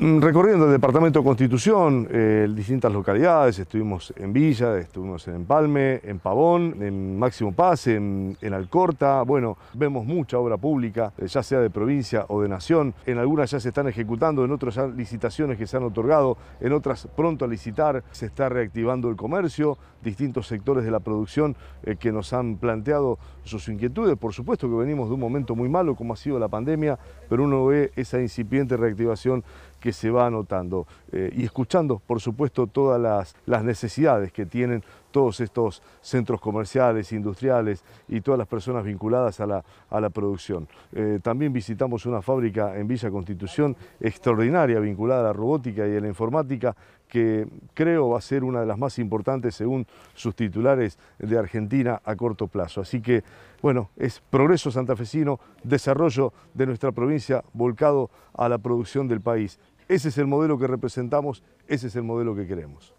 Mm, recorriendo el departamento de Constitución, eh, distintas localidades, estuvimos en Villa, estuvimos en Empalme, en Pavón, en Máximo Paz, en, Alcorta. Bueno, vemos mucha obra pública, eh, ya sea de provincia o de nación. En algunas ya se están ejecutando, en otras ya licitaciones que se han otorgado, en otras pronto a licitar. Se está reactivando el comercio, distintos sectores de la producción eh, que nos han planteado sus inquietudes. Por supuesto que venimos de un momento muy malo como ha sido la pandemia, pero uno ve esa incipiente reactivación que se va anotando eh, y escuchando, por supuesto, todas las, necesidades que tienen todos estos centros comerciales, industriales y todas las personas vinculadas a la, producción. Eh, también visitamos una fábrica en Villa Constitución extraordinaria vinculada a la robótica y a la informática que creo va a ser una de las más importantes según sus titulares de Argentina a corto plazo. Así que, bueno, es progreso santafesino, desarrollo de nuestra provincia volcado a la producción del país. Ese es el modelo que representamos, ese es el modelo que queremos.